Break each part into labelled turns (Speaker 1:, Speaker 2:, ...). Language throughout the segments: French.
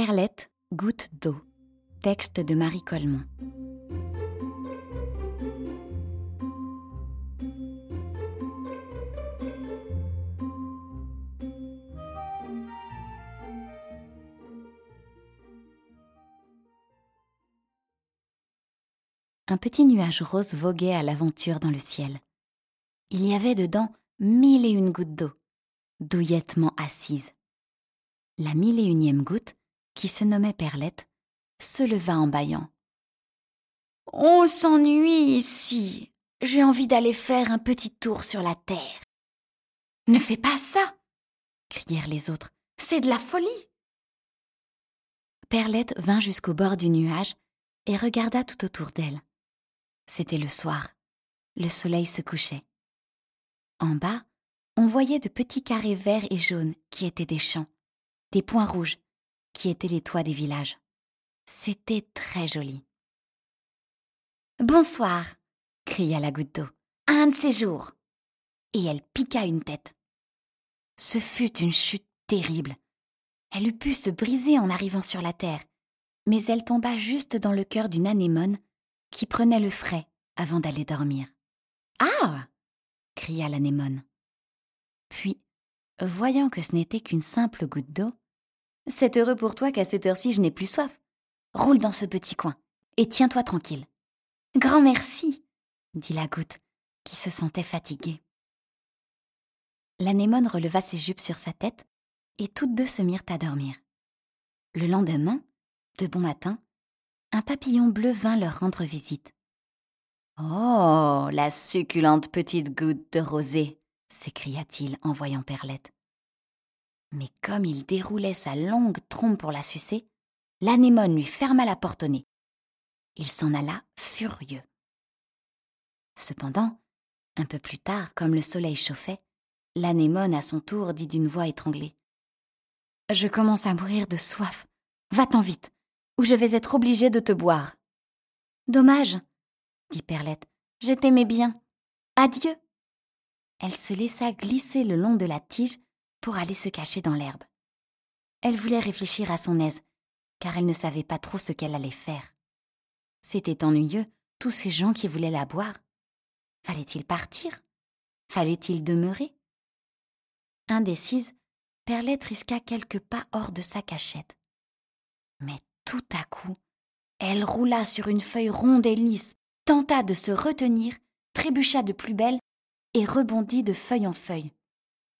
Speaker 1: Perlette, goutte d'eau. Texte de Marie Coleman. Un petit nuage rose voguait à l'aventure dans le ciel. Il y avait dedans mille et une gouttes d'eau, douillettement assises. La mille et unième goutte, qui se nommait Perlette, se leva en bâillant. On s'ennuie ici. J'ai envie d'aller faire un petit tour sur la terre. Ne fais pas ça crièrent les autres. C'est de la folie. Perlette vint jusqu'au bord du nuage et regarda tout autour d'elle. C'était le soir. Le soleil se couchait. En bas, on voyait de petits carrés verts et jaunes qui étaient des champs, des points rouges qui étaient les toits des villages. C'était très joli. Bonsoir, cria la goutte d'eau. Un de ces jours. Et elle piqua une tête. Ce fut une chute terrible. Elle eût pu se briser en arrivant sur la terre, mais elle tomba juste dans le cœur d'une anémone qui prenait le frais avant d'aller dormir. Ah cria l'anémone. Puis, voyant que ce n'était qu'une simple goutte d'eau, C'est heureux pour toi qu'à cette heure-ci je n'ai plus soif. Roule dans ce petit coin et tiens-toi tranquille. Grand merci, dit la goutte, qui se sentait fatiguée. L'anémone releva ses jupes sur sa tête et toutes deux se mirent à dormir. Le lendemain, de bon matin, un papillon bleu vint leur rendre visite. Oh, la succulente petite goutte de rosée s'écria-t-il en voyant Perlette. Mais comme il déroulait sa longue trompe pour la sucer, l'anémone lui ferma la porte au nez. Il s'en alla furieux. Cependant, un peu plus tard, comme le soleil chauffait, l'anémone à son tour dit d'une voix étranglée. Je commence à mourir de soif. Va-t'en vite, ou je vais être obligée de te boire. Dommage, dit Perlette. Je t'aimais bien. Adieu. Elle se laissa glisser le long de la tige pour aller se cacher dans l'herbe. Elle voulait réfléchir à son aise, car elle ne savait pas trop ce qu'elle allait faire. C'était ennuyeux, tous ces gens qui voulaient la boire. Fallait-il partir? Fallait-il demeurer? Indécise, Perlette risqua quelques pas hors de sa cachette. Mais tout à coup, elle roula sur une feuille ronde et lisse, tenta de se retenir, trébucha de plus belle et rebondit de feuille en feuille.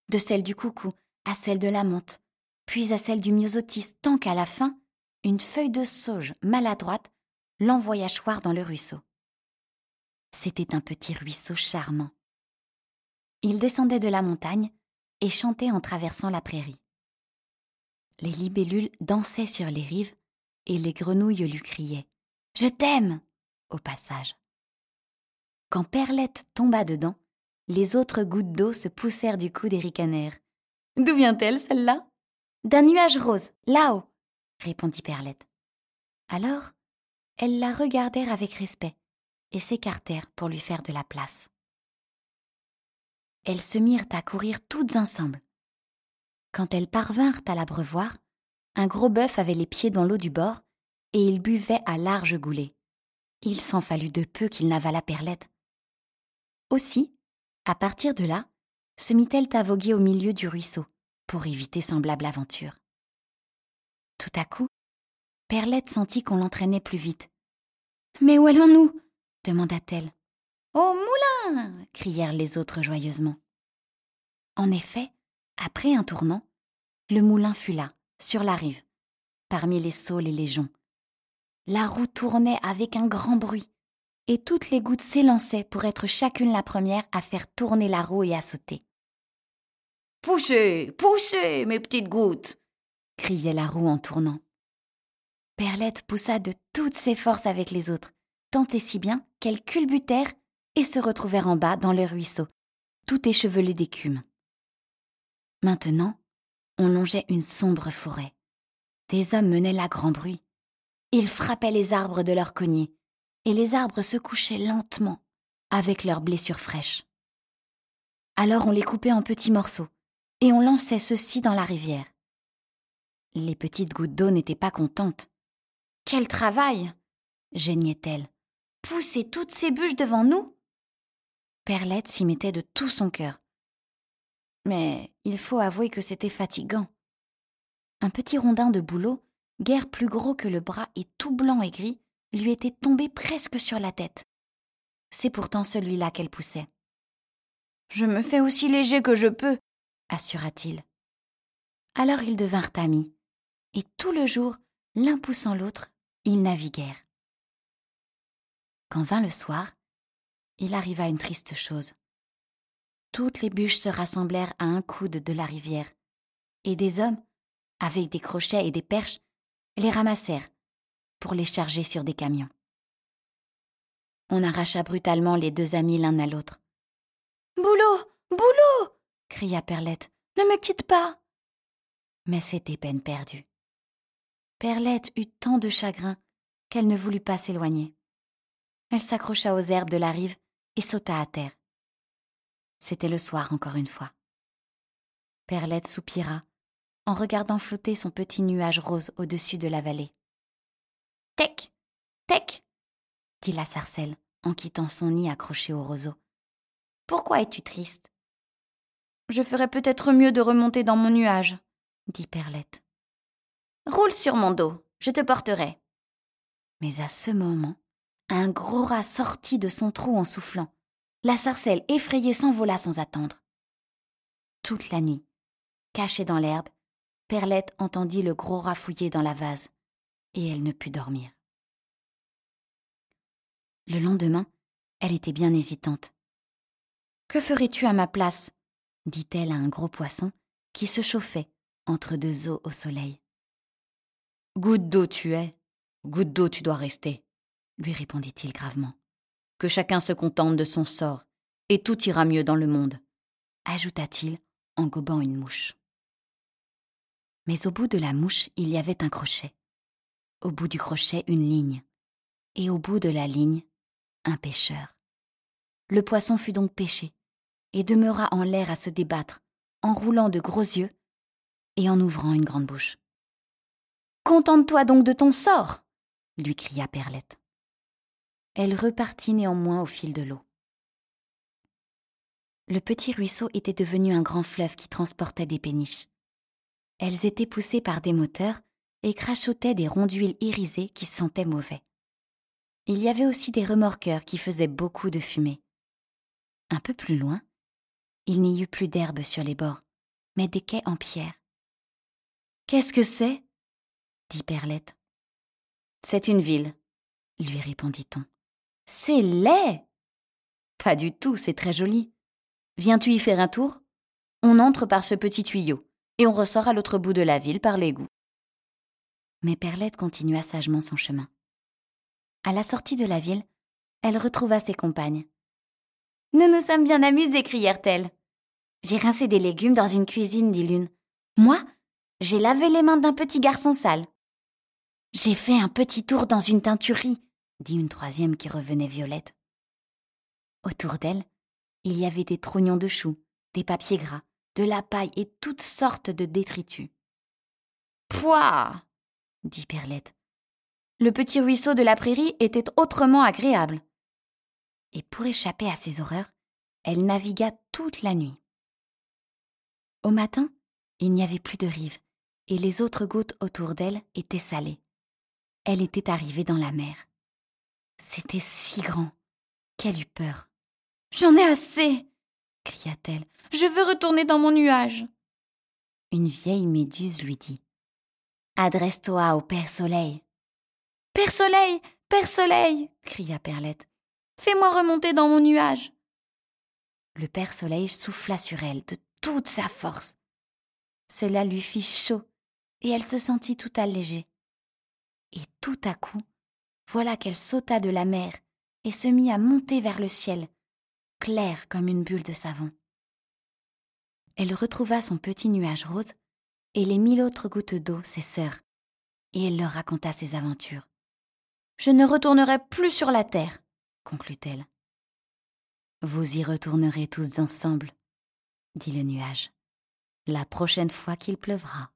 Speaker 1: De celle du coucou à celle de la menthe, puis à celle du myosotis, tant qu'à la fin, une feuille de sauge maladroite l'envoya choir dans le ruisseau. C'était un petit ruisseau charmant. Il descendait de la montagne et chantait en traversant la prairie. Les libellules dansaient sur les rives et les grenouilles lui criaient Je t'aime au passage. Quand Perlette tomba dedans, les autres gouttes d'eau se poussèrent du cou des ricanèrent. D'où vient-elle, celle-là? D'un nuage rose, là-haut, répondit Perlette. Alors, elles la regardèrent avec respect et s'écartèrent pour lui faire de la place. Elles se mirent à courir toutes ensemble. Quand elles parvinrent à l'abreuvoir, un gros bœuf avait les pieds dans l'eau du bord et il buvait à larges goulets. Il s'en fallut de peu qu'il n'avalât Perlette. Aussi, à partir de là, se mit-elle à voguer au milieu du ruisseau pour éviter semblable aventure. Tout à coup, Perlette sentit qu'on l'entraînait plus vite. Mais où allons-nous? demanda-t-elle. Au moulin crièrent les autres joyeusement. En effet, après un tournant, le moulin fut là, sur la rive, parmi les saules et les joncs. La roue tournait avec un grand bruit, et toutes les gouttes s'élançaient pour être chacune la première à faire tourner la roue et à sauter. Poussez, poussez, mes petites gouttes criait la roue en tournant. Perlette poussa de toutes ses forces avec les autres, tant et si bien qu'elles culbutèrent et se retrouvèrent en bas dans le ruisseau, tout échevelé d'écume. Maintenant, on longeait une sombre forêt. Des hommes menaient là grand bruit. Ils frappaient les arbres de leurs cognets, et les arbres se couchaient lentement avec leurs blessures fraîches. Alors on les coupait en petits morceaux, et on lançait ceux-ci dans la rivière. Les petites gouttes d'eau n'étaient pas contentes. Quel travail geignait-elle. Pousser toutes ces bûches devant nous Perlette s'y mettait de tout son cœur. Mais il faut avouer que c'était fatigant. Un petit rondin de bouleau, guère plus gros que le bras et tout blanc et gris, lui était tombé presque sur la tête. C'est pourtant celui-là qu'elle poussait. Je me fais aussi léger que je peux, assura-t-il. Alors ils devinrent amis, et tout le jour, l'un poussant l'autre, ils naviguèrent. Quand vint le soir, il arriva une triste chose. Toutes les bûches se rassemblèrent à un coude de la rivière, et des hommes, avec des crochets et des perches, les ramassèrent pour les charger sur des camions. On arracha brutalement les deux amis l'un à l'autre. Boulot Boulot cria Perlette. Ne me quitte pas Mais c'était peine perdue. Perlette eut tant de chagrin qu'elle ne voulut pas s'éloigner. Elle s'accrocha aux herbes de la rive et sauta à terre. C'était le soir encore une fois. Perlette soupira en regardant flotter son petit nuage rose au-dessus de la vallée. Tec Tec dit la sarcelle en quittant son nid accroché au roseau. Pourquoi es-tu triste? Je ferais peut-être mieux de remonter dans mon nuage, dit Perlette. Roule sur mon dos, je te porterai. Mais à ce moment, un gros rat sortit de son trou en soufflant. La sarcelle effrayée s'envola sans attendre. Toute la nuit, cachée dans l'herbe, Perlette entendit le gros rat fouiller dans la vase, et elle ne put dormir. Le lendemain, elle était bien hésitante. Que ferais-tu à ma place? dit-elle à un gros poisson qui se chauffait entre deux eaux au soleil. Goutte d'eau tu es, goutte d'eau tu dois rester, lui répondit-il gravement. Que chacun se contente de son sort, et tout ira mieux dans le monde, ajouta-t-il en gobant une mouche. Mais au bout de la mouche, il y avait un crochet. Au bout du crochet, une ligne. Et au bout de la ligne, un pêcheur. Le poisson fut donc pêché, et demeura en l'air à se débattre, en roulant de gros yeux et en ouvrant une grande bouche. Contente-toi donc de ton sort lui cria Perlette. Elle repartit néanmoins au fil de l'eau. Le petit ruisseau était devenu un grand fleuve qui transportait des péniches. Elles étaient poussées par des moteurs et crachotaient des ronds d'huile irisées qui sentaient mauvais. Il y avait aussi des remorqueurs qui faisaient beaucoup de fumée. Un peu plus loin, il n'y eut plus d'herbe sur les bords, mais des quais en pierre. Qu'est-ce que c'est? dit Perlette. C'est une ville, lui répondit-on. C'est laid Pas du tout, c'est très joli. Viens-tu y faire un tour? On entre par ce petit tuyau, et on ressort à l'autre bout de la ville par l'égout. Mais Perlette continua sagement son chemin. À la sortie de la ville, elle retrouva ses compagnes. Nous nous sommes bien amusées, crièrent-elles. J'ai rincé des légumes dans une cuisine, dit l'une. Moi, j'ai lavé les mains d'un petit garçon sale. J'ai fait un petit tour dans une teinturerie, dit une troisième qui revenait violette. Autour d'elle, il y avait des trognons de choux, des papiers gras, de la paille et toutes sortes de détritus. Pouah dit Perlette. Le petit ruisseau de la prairie était autrement agréable. Et pour échapper à ces horreurs, elle navigua toute la nuit. Au matin, il n'y avait plus de rive, et les autres gouttes autour d'elle étaient salées. Elle était arrivée dans la mer. C'était si grand qu'elle eut peur. J'en ai assez cria-t-elle. Je veux retourner dans mon nuage. Une vieille méduse lui dit. Adresse-toi au Père Soleil. Père Soleil. Père Soleil. cria Perlette. Fais-moi remonter dans mon nuage. Le Père Soleil souffla sur elle de toute sa force. Cela lui fit chaud, et elle se sentit tout allégée. Et tout à coup, voilà qu'elle sauta de la mer et se mit à monter vers le ciel, clair comme une bulle de savon. Elle retrouva son petit nuage rose et les mille autres gouttes d'eau, ses sœurs, et elle leur raconta ses aventures. Je ne retournerai plus sur la terre, conclut-elle. Vous y retournerez tous ensemble, dit le nuage, la prochaine fois qu'il pleuvra.